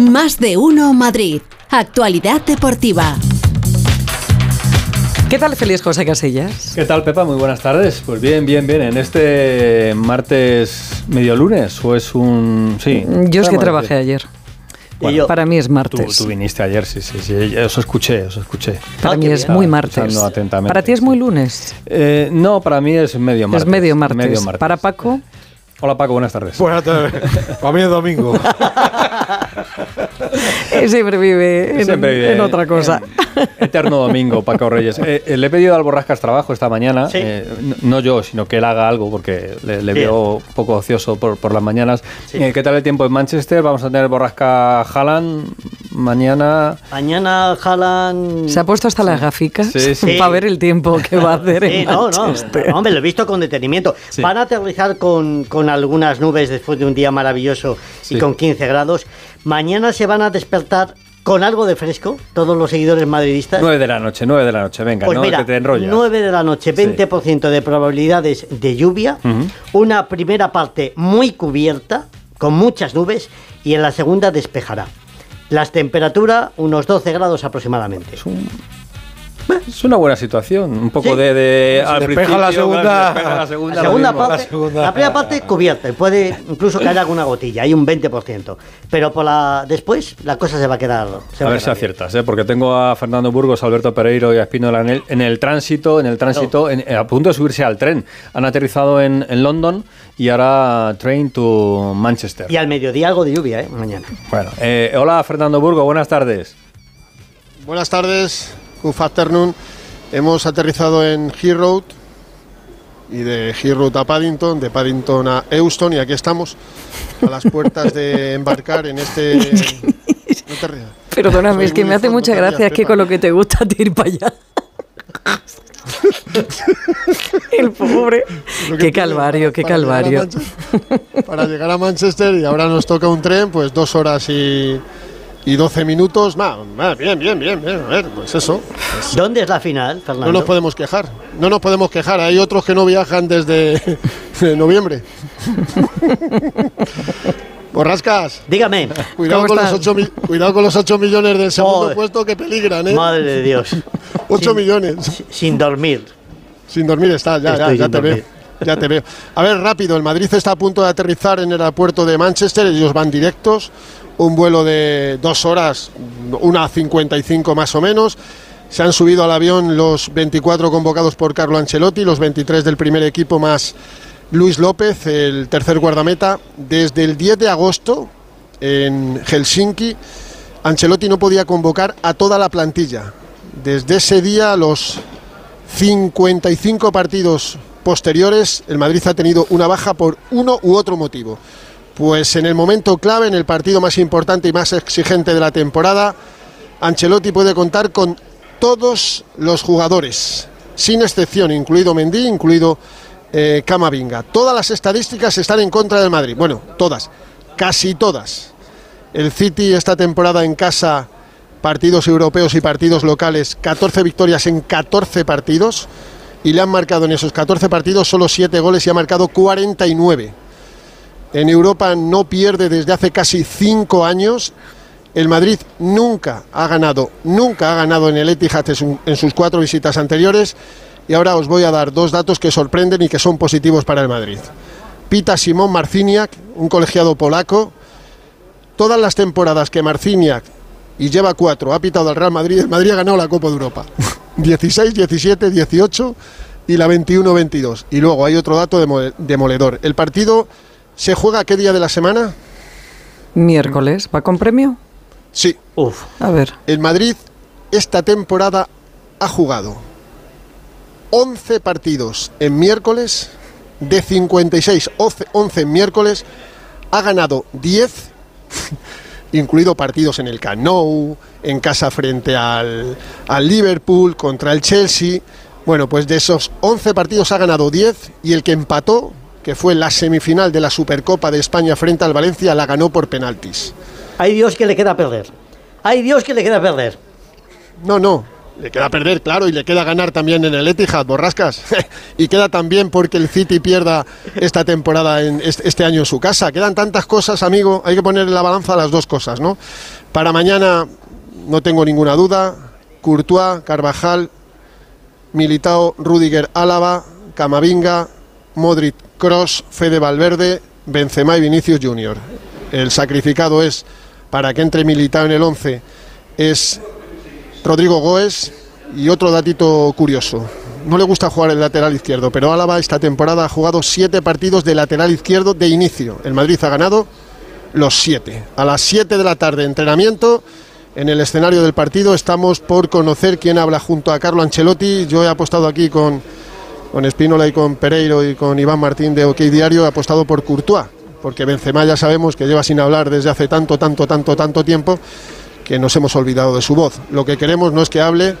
Más de uno Madrid. Actualidad deportiva. ¿Qué tal, feliz José Casillas? ¿Qué tal, Pepa? Muy buenas tardes. Pues bien, bien, bien. En este martes medio lunes, o es un. Sí. Yo es que trabajé ayer. Bueno, para mí es martes. Tú, viniste ayer, sí, sí, sí. Os escuché, os escuché. Para mí es muy martes. Para ti es muy lunes. Eh, no, para mí es medio martes. Es medio martes. Medio martes. Para Paco. Hola Paco, buenas tardes. Buenas tardes. Para mí es domingo. Siempre vive, en, otra cosa. Eterno domingo, Paco Reyes. Eh, eh, le he pedido al Borrascas trabajo esta mañana. Eh, no yo, sino que él haga algo, porque le, veo un poco ocioso por, las mañanas. ¿Qué tal el tiempo en Manchester? Vamos a tener Borrasca Haaland mañana. Mañana Haaland. Se ha puesto hasta las gaficas para ver el tiempo que va a hacer. en no, no. Hombre, lo he visto con detenimiento. Van a aterrizar con, con algunas nubes después de un día maravilloso y con 15 grados. Mañana se van a despertar con algo de fresco, todos los seguidores madridistas. 9 de la noche, 9 de la noche, venga, pues no mira, te enrollas. 9 de la noche, 20% de probabilidades de lluvia, una primera parte muy cubierta, con muchas nubes, y en la segunda despejará. Las temperaturas, unos 12 grados aproximadamente. Es un es una buena situación, un poco de, de al la segunda, la segunda, parte, la, primera parte cubierta, puede incluso caer alguna gotilla, hay un 20%, pero por la después la cosa se va a quedar. a ver si aciertas, ¿eh? porque tengo a Fernando Burgos, Alberto Pereiro y a Espínola en el, en el tránsito, en el tránsito, a punto de subirse al tren. Han aterrizado en, en London y ahora train to Manchester. Y al mediodía algo de lluvia, ¿eh? mañana. Bueno, eh, hola Fernando Burgos, buenas tardes. Buenas tardes. Good afternoon. Hemos aterrizado en Heathrow y de Heathrow a Paddington, de Paddington a Euston y aquí estamos a las puertas de embarcar en este... Perdóname, es que me hace mucha gracia, es que con lo que te gusta te ir para allá. El pobre. Qué calvario, qué calvario. Para llegar a Manchester y ahora nos toca un tren, pues dos horas y y 12 minutos. bien, bien, bien, bien. A ver, pues eso. ¿Dónde es la final, Fernando? No nos podemos quejar. No nos podemos quejar. Hay otros que no viajan desde noviembre. Borrascas. Dígame. Cuidado con, los 8 cuidado con los 8 millones del segundo puesto que peligran, ¿eh? Madre de Dios. 8 millones. Sin dormir. Sin dormir está, ya, ya, ya te veo. Ya te veo. A ver, rápido, el Madrid está a punto de aterrizar en el aeropuerto de Manchester, ellos van directos un vuelo de dos horas, una 55 más o menos. Se han subido al avión los 24 convocados por Carlo Ancelotti, los 23 del primer equipo más Luis López, el tercer guardameta. Desde el 10 de agosto en Helsinki, Ancelotti no podía convocar a toda la plantilla. Desde ese día, los 55 partidos posteriores, el Madrid ha tenido una baja por uno u otro motivo. Pues en el momento clave, en el partido más importante y más exigente de la temporada, Ancelotti puede contar con todos los jugadores, sin excepción, incluido Mendy, incluido eh, Camavinga. Todas las estadísticas están en contra del Madrid. Bueno, todas, casi todas. El City esta temporada en casa, partidos europeos y partidos locales, 14 victorias en 14 partidos y le han marcado en esos 14 partidos solo 7 goles y ha marcado 49 en Europa no pierde desde hace casi cinco años. El Madrid nunca ha ganado, nunca ha ganado en el Etihad en sus cuatro visitas anteriores. Y ahora os voy a dar dos datos que sorprenden y que son positivos para el Madrid. Pita Simón Marciniak, un colegiado polaco. Todas las temporadas que Marciniak, y lleva cuatro, ha pitado al Real Madrid, el Madrid ha ganado la Copa de Europa. 16, 17, 18 y la 21-22. Y luego hay otro dato demoledor. El partido ¿Se juega qué día de la semana? Miércoles. ¿Va con premio? Sí. Uf. A ver. El Madrid esta temporada ha jugado 11 partidos en miércoles, de 56, 11, en miércoles, ha ganado 10, incluido partidos en el Cano, en casa frente al, al Liverpool, contra el Chelsea. Bueno, pues de esos 11 partidos ha ganado 10 y el que empató que fue la semifinal de la Supercopa de España frente al Valencia, la ganó por penaltis. Hay Dios que le queda perder. Hay Dios que le queda perder. No, no. Le queda perder, claro, y le queda ganar también en el Etihad, Borrascas. y queda también porque el City pierda esta temporada, en este año en su casa. Quedan tantas cosas, amigo, hay que poner en la balanza las dos cosas, ¿no? Para mañana, no tengo ninguna duda, Courtois, Carvajal, Militao, Rudiger, Álava, Camavinga, Modric, Cross, Fede Valverde, Benzema y Vinicius Junior. El sacrificado es, para que entre Militao en el 11, es Rodrigo Goes y otro datito curioso. No le gusta jugar el lateral izquierdo, pero Álava esta temporada ha jugado siete partidos de lateral izquierdo de inicio. El Madrid ha ganado los siete. A las 7 de la tarde, entrenamiento. En el escenario del partido estamos por conocer quién habla junto a Carlo Ancelotti. Yo he apostado aquí con, con Espínola y con Pereiro y con Iván Martín de OK Diario. He apostado por Courtois, porque Benzema ya sabemos que lleva sin hablar desde hace tanto, tanto, tanto, tanto tiempo que nos hemos olvidado de su voz. Lo que queremos no es que hable,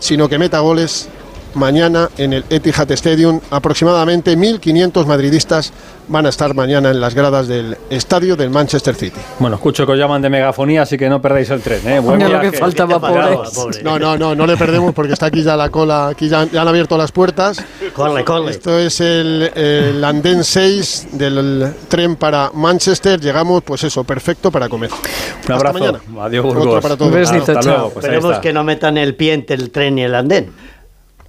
sino que meta goles mañana en el Etihad Stadium. Aproximadamente 1.500 madridistas van a estar mañana en las gradas del estadio del Manchester City. Bueno, escucho que os llaman de megafonía, así que no perdáis el tren. ¿eh? Buen lo que faltaba, No, no, no, no le perdemos porque está aquí ya la cola, aquí ya, han abierto las puertas. Corre, corre. Esto es el, el andén 6 del tren para Manchester. Llegamos, pues eso, perfecto para comer. Un abrazo. mañana. Adiós, Burgos. para todos. Un besito, chao. Pues Esperemos que no metan el pie entre el tren y el andén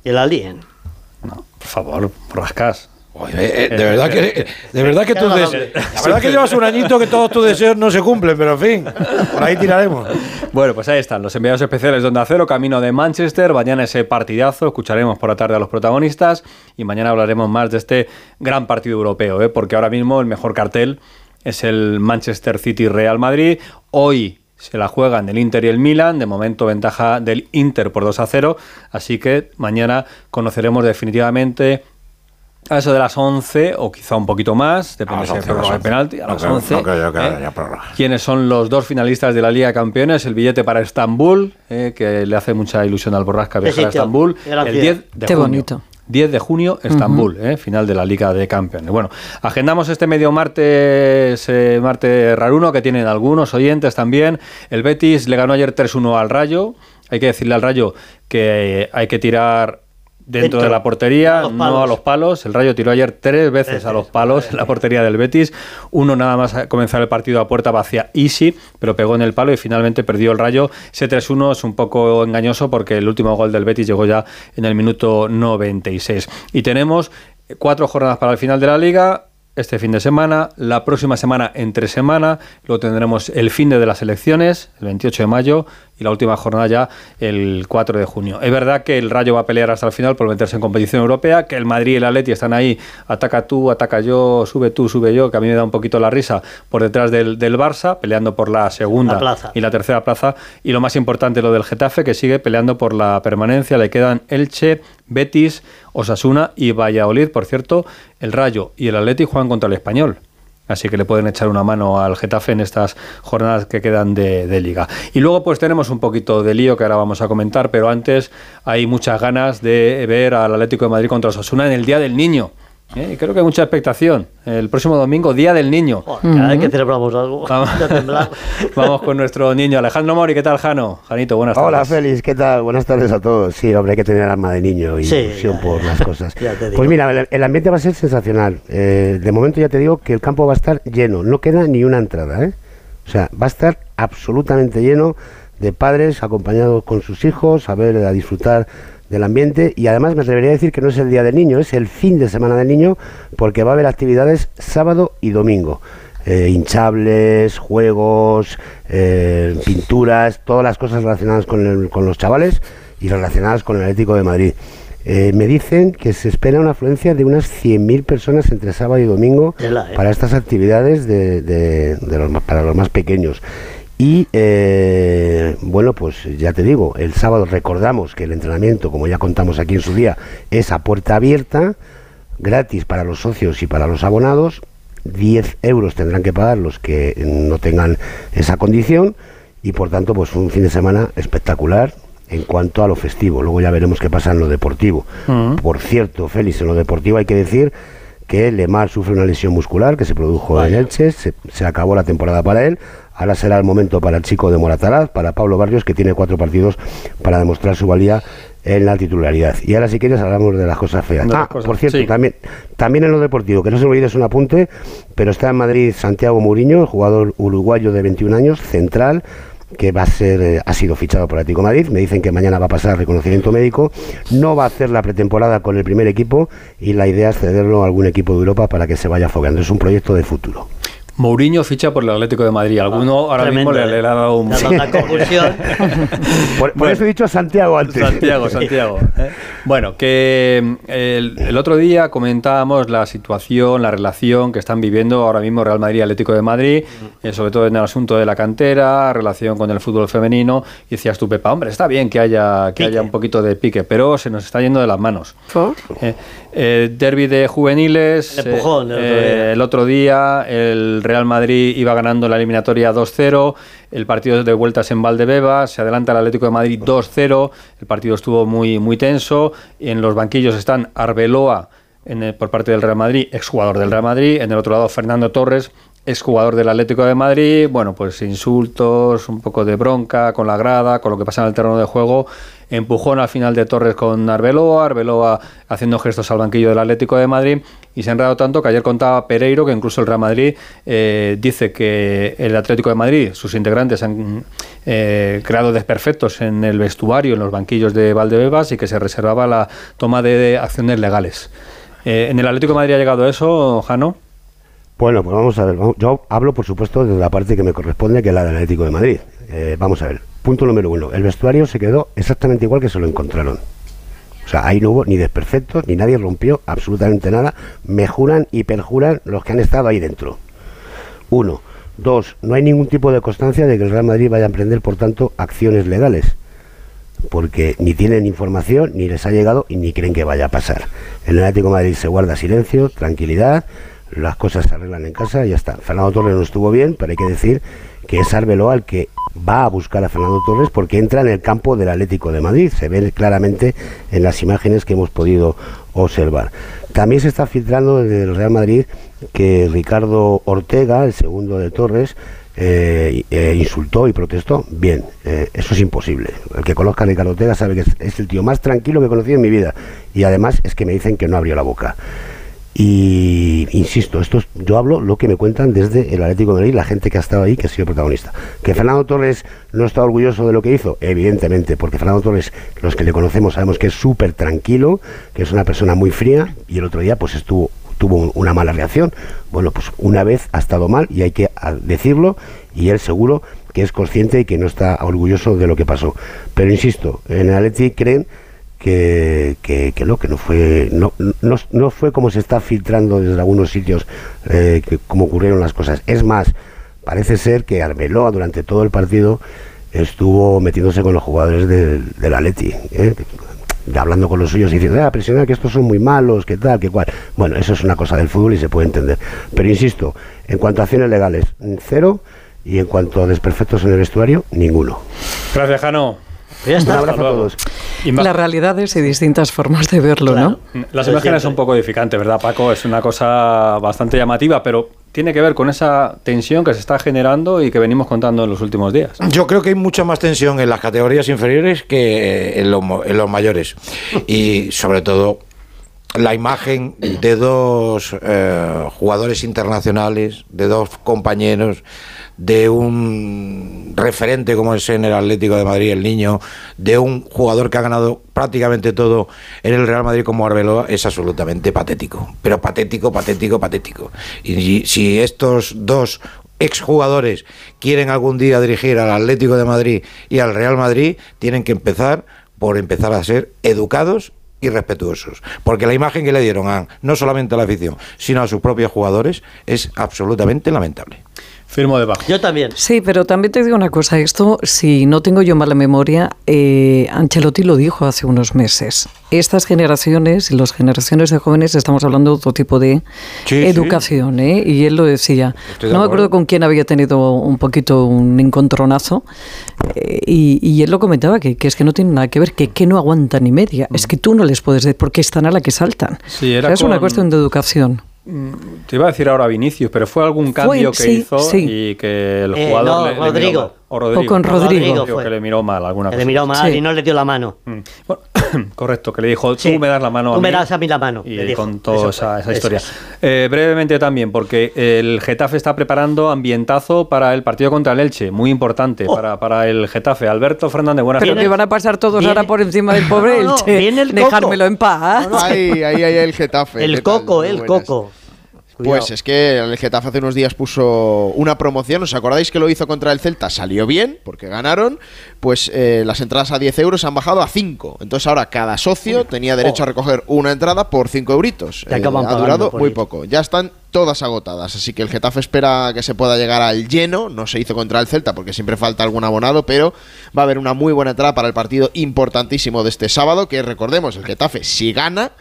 el alien. No, por favor, rascas. Oye, eh, de verdad que de verdad que tú la verdad que llevas un añito que todos tus deseos no se cumplen, pero en fin, por ahí tiraremos. Bueno, pues ahí están los enviados especiales donde acero, camino de Manchester, mañana ese partidazo, escucharemos por la tarde a los protagonistas y mañana hablaremos más de este gran partido europeo, ¿eh? porque ahora mismo el mejor cartel es el Manchester City Real Madrid. Hoy se la juegan el Inter y el Milan, de momento ventaja del Inter por 2 a 0, así que mañana conoceremos definitivamente a eso de las 11 o quizá un poquito más, depende si hay penalti, a las 11. ¿eh? ¿Quiénes son los dos finalistas de la Liga de Campeones? El billete para Estambul, eh, que le hace mucha ilusión al Borrasca viajar a Estambul, el 10 de Qué bonito. 10 de junio, Estambul, eh, final de la Liga de Campeones. Bueno, agendamos este medio martes, eh, martes raruno, que tienen algunos oyentes también. El Betis le ganó ayer 3-1 al Rayo. Hay que decirle al Rayo que hay que tirar dentro, de la portería, no a los palos. El Rayo tiró ayer tres veces a los palos en la portería del Betis. Uno nada más a comenzar el partido a puerta vacía, easy, pero pegó en el palo y finalmente perdió el Rayo. Ese 3-1 es un poco engañoso porque el último gol del Betis llegó ya en el minuto 96. Y tenemos cuatro jornadas para el final de la liga este fin de semana, la próxima semana entre semana, luego tendremos el fin de las elecciones, el 28 de mayo, y la última jornada ya el 4 de junio. Es verdad que el Rayo va a pelear hasta el final por meterse en competición europea, que el Madrid y el Atleti están ahí, ataca tú, ataca yo, sube tú, sube yo, que a mí me da un poquito la risa, por detrás del, del Barça, peleando por la segunda y la tercera plaza, y lo más importante lo del Getafe, que sigue peleando por la permanencia, le quedan Elche, Betis, Osasuna y Valladolid, por cierto, el Rayo y el Atleti juegan contra el Español. Así que le pueden echar una mano al Getafe en estas jornadas que quedan de, liga. Y luego pues tenemos un poquito de lío que ahora vamos a comentar, pero antes hay muchas ganas de ver al Atlético de Madrid contra Osasuna en el Día del Niño. ¿Eh? creo que hay mucha expectación. El próximo domingo, Día del Niño. cada vez que celebramos algo, vamos, con nuestro niño Alejandro Mori. ¿Qué tal, Jano? Janito, buenas tardes. Hola, Félix. ¿Qué tal? Buenas tardes a todos. Sí, hombre, hay que tener alma de niño y ilusión por las cosas. Pues mira, el, ambiente va a ser sensacional. Eh, de momento ya te digo que el campo va a estar lleno. No queda ni una entrada, ¿eh? O sea, va a estar absolutamente lleno de padres acompañados con sus hijos a ver, a disfrutar del ambiente y además me atrevería a decir que no es el día del niño, es el fin de semana del niño porque va a haber actividades sábado y domingo. Eh, hinchables, juegos, eh, pinturas, todas las cosas relacionadas con, con, los chavales y relacionadas con el Atlético de Madrid. Eh, me dicen que se espera una afluencia de unas 100.000 personas entre sábado y domingo para estas actividades de, de, los, para los más pequeños. Y eh, bueno, pues ya te digo, el sábado recordamos que el entrenamiento, como ya contamos aquí en su día, es a puerta abierta, gratis para los socios y para los abonados. 10 euros tendrán que pagar los que no tengan esa condición y por tanto pues un fin de semana espectacular en cuanto a lo festivo. Luego ya veremos qué pasa en lo deportivo. Mm. Por cierto, Félix, en lo deportivo hay que decir que Lemar sufre una lesión muscular que se produjo en Elche, se, acabó la temporada para él, Ahora será el momento para el chico de Morataraz, para Pablo Barrios, que tiene cuatro partidos para demostrar su valía en la titularidad. Y ahora si quieres hablamos de las cosas feas. ah, por cierto, también, también en lo deportivo, que no se me olvide es un apunte, pero está en Madrid Santiago Mourinho, jugador uruguayo de 21 años, central, que va a ser, eh, ha sido fichado por Atlético Madrid. Me dicen que mañana va a pasar reconocimiento médico. No va a hacer la pretemporada con el primer equipo y la idea es cederlo a algún equipo de Europa para que se vaya enfocando. Es un proyecto de futuro. Mourinho ficha por el Atlético de Madrid. Alguno ahora mismo le, le, ha dado un... Una por, eso he dicho Santiago antes. Santiago, Santiago. ¿eh? Bueno, que mm, el, otro día comentábamos la situación, la relación que están viviendo ahora mismo Real Madrid y Atlético de Madrid, eh, sobre todo en el asunto de la cantera, relación con el fútbol femenino. Y decías tú, Pepa, hombre, está bien que haya, que haya un poquito de pique, pero se nos está yendo de las manos. Eh, derby de juveniles. El, empujón, el otro día el Real Madrid iba ganando la eliminatoria 2-0, el partido de vueltas en Valdebeba, se adelanta el Atlético de Madrid 2-0, el partido estuvo muy, muy tenso, en los banquillos están Arbeloa por parte del Real Madrid, exjugador del Real Madrid, en el otro lado Fernando Torres, exjugador del Atlético de Madrid, bueno, pues insultos, un poco de bronca con la grada, con lo que pasa en el terreno de juego, empujón al final de Torres con Arbeloa, Arbeloa haciendo gestos al banquillo del Atlético de Madrid y se ha enredado tanto que ayer contaba Pereiro que incluso el Real Madrid eh, dice que el Atlético de Madrid, sus integrantes han eh, creado desperfectos en el vestuario, en los banquillos de Valdebebas y que se reservaba la toma de acciones legales. Eh, ¿En el Atlético de Madrid ha llegado eso, Jano? Bueno, pues vamos a ver. Yo hablo, por supuesto, de la parte que me corresponde, que es la del Atlético de Madrid. vamos a ver. Punto número uno. El vestuario se quedó exactamente igual que se lo encontraron. O sea, ahí no hubo ni desperfectos, ni nadie rompió absolutamente nada. Me juran y perjuran los que han estado ahí dentro. Uno. Dos, no hay ningún tipo de constancia de que el Real Madrid vaya a emprender, por tanto, acciones legales. Porque ni tienen información, ni les ha llegado y ni creen que vaya a pasar. El Atlético Madrid se guarda silencio, tranquilidad, las cosas se arreglan en casa y ya está. Fernando Torres no estuvo bien, pero hay que decir que es Arbeloa el que va a buscar a Fernando Torres porque entra en el campo del Atlético de Madrid. Se ve claramente en las imágenes que hemos podido observar. También se está filtrando desde el Real Madrid que Ricardo Ortega, el segundo de Torres, eh, eh, insultó y protestó. Bien, eh, eso es imposible. El que conozca a Ricardo Ortega sabe que es, es, el tío más tranquilo que he conocido en mi vida. Y además es que me dicen que no abrió la boca. Y insisto, esto yo hablo lo que me cuentan desde el Atlético de Madrid, la gente que ha estado ahí, que ha sido protagonista. Que Fernando Torres no está orgulloso de lo que hizo, evidentemente, porque Fernando Torres, los que le conocemos, sabemos que es súper tranquilo, que es una persona muy fría, y el otro día pues estuvo tuvo una mala reacción. Bueno, pues una vez ha estado mal y hay que decirlo, y él seguro que es consciente y que no está orgulloso de lo que pasó. Pero insisto, en el Atlético creen que, que, no, que no fue, no, no, no, fue como se está filtrando desde algunos sitios, eh, que, como ocurrieron las cosas. Es más, parece ser que Arbeloa durante todo el partido estuvo metiéndose con los jugadores del, del Atleti, ¿eh? hablando con los suyos y diciendo, ah, presionar que estos son muy malos, que tal, que cual. Bueno, eso es una cosa del fútbol y se puede entender. Pero insisto, en cuanto a acciones legales, cero, y en cuanto a desperfectos en el vestuario, ninguno. Gracias, Jano. Ya está. Un abrazo a todos. Las realidades y distintas formas de verlo, ¿no? Las imágenes son un poco edificantes, ¿verdad, Paco? Es una cosa bastante llamativa, pero tiene que ver con esa tensión que se está generando y que venimos contando en los últimos días. Yo creo que hay mucha más tensión en las categorías inferiores que en los, en los mayores. Y sobre todo la imagen de dos eh, jugadores internacionales, de dos compañeros de un referente como es en el Atlético de Madrid, el niño, de un jugador que ha ganado prácticamente todo en el Real Madrid como Arbeloa, es absolutamente patético. Pero patético, patético, patético. Y si estos dos exjugadores quieren algún día dirigir al Atlético de Madrid y al Real Madrid, tienen que empezar por empezar a ser educados y respetuosos. Porque la imagen que le dieron a, no solamente a la afición, sino a sus propios jugadores es absolutamente lamentable. Firmo debajo. Yo también. Sí, pero también te digo una cosa. Esto, si no tengo yo mala memoria, eh, Ancelotti lo dijo hace unos meses. Estas generaciones y las generaciones de jóvenes estamos hablando de otro tipo de educación, ¿eh? Y él lo decía. no me acuerdo con quién había tenido un poquito un encontronazo. Eh, y, él lo comentaba, que, es que no tiene nada que ver, que, que no aguantan ni media. Es que tú no les puedes decir porque están a la que saltan. Sí, era es una cuestión de educación te iba a decir ahora Vinicius, pero fue algún cambio que hizo y que el eh, jugador no, Rodrigo. O, Rodrigo. o con Rodrigo. que le miró mal alguna que le miró mal y no le dio la mano. Mm. correcto, que le dijo, tú me das la mano a tú me das a mí la mano. Y con toda esa, historia. Eh, brevemente también, porque el Getafe está preparando ambientazo para el partido contra el Elche, muy importante oh. para, para el Getafe. Alberto Fernández, buenas Pero que van a pasar todos ahora por encima del pobre Elche. Viene el Dejármelo en paz. Ahí, ahí, ahí el Getafe. El coco, el coco. Pues es que el Getafe hace unos días puso una promoción, ¿os acordáis que lo hizo contra el Celta? Salió bien, porque ganaron, pues eh, las entradas a 10 euros han bajado a 5. Entonces ahora cada socio tenía derecho a recoger una entrada por 5 euritos. Eh, ha durado muy poco. Ya están todas agotadas, así que el Getafe espera que se pueda llegar al lleno, no se hizo contra el Celta porque siempre falta algún abonado, pero va a haber una muy buena entrada para el partido importantísimo de este sábado, que recordemos, el Getafe si gana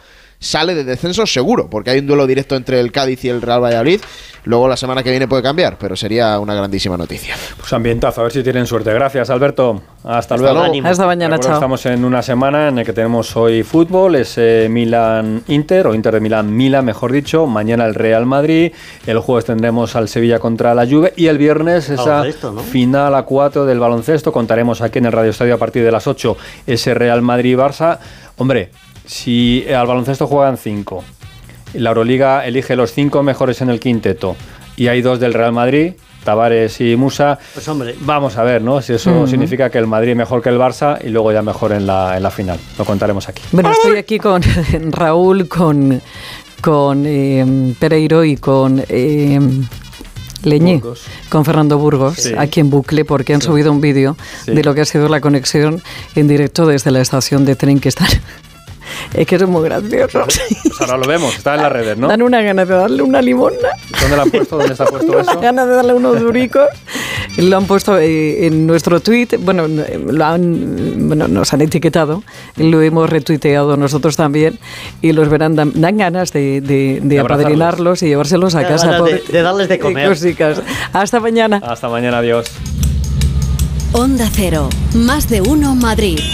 sale de descenso seguro, porque hay un duelo directo entre el Cádiz y el Real Valladolid. Luego la semana que viene puede cambiar, pero sería una grandísima noticia. Pues ambientazo, a ver si tienen suerte. Gracias, Alberto. Hasta, luego. Hasta mañana, chao. Estamos en una semana en la que tenemos hoy fútbol, es Milan-Inter, o Inter de Milán-Milan, mejor dicho. Mañana el Real Madrid. El jueves tendremos al Sevilla contra la Juve. Y el viernes esa final a 4 del baloncesto. Contaremos aquí en el Radio Estadio a partir de las 8 ese Real Madrid-Barça. Hombre, si al baloncesto juegan cinco, la Euroliga elige los cinco mejores en el quinteto y hay dos del Real Madrid, Tavares y Musa, pues hombre. vamos a ver, ¿no? Si eso significa que el Madrid es mejor que el Barça y luego ya mejor en la, en la final. Lo contaremos aquí. Bueno, estoy aquí con Raúl, con, con eh, Pereiro y con eh, Leñé, con Fernando Burgos, aquí en bucle, porque han subido un vídeo de lo que ha sido la conexión en directo desde la estación de tren que están es que es muy gracioso. Pues ahora lo vemos, está en las redes, ¿no? Dan una gana de darle una limona. ¿Dónde la han puesto? ¿Dónde está puesto eso? Una gana de darle unos duricos. Lo han puesto eh, en nuestro tweet, bueno, lo han, bueno, nos han etiquetado, lo hemos retuiteado nosotros también y los verán, dan, ganas de, de, de, apadrinarlos y llevárselos a casa. De, de, darles de comer. Hasta mañana. Hasta mañana, adiós. Onda Cero, más de uno Madrid.